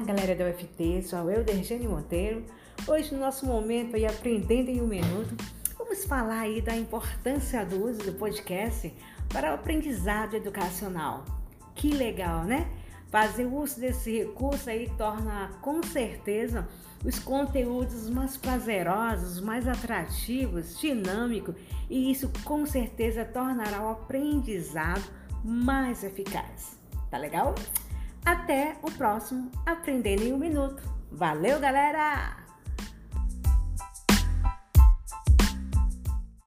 galera da UFT, sou eu, Dergene Monteiro. Hoje, no nosso momento aí, Aprendendo em um Minuto, vamos falar aí da importância do uso do podcast para o aprendizado educacional. Que legal, né? Fazer uso desse recurso aí torna, com certeza, os conteúdos mais prazerosos, mais atrativos, dinâmicos e isso com certeza tornará o aprendizado mais eficaz. Tá legal? Até o próximo Aprendendo em um Minuto. Valeu, galera!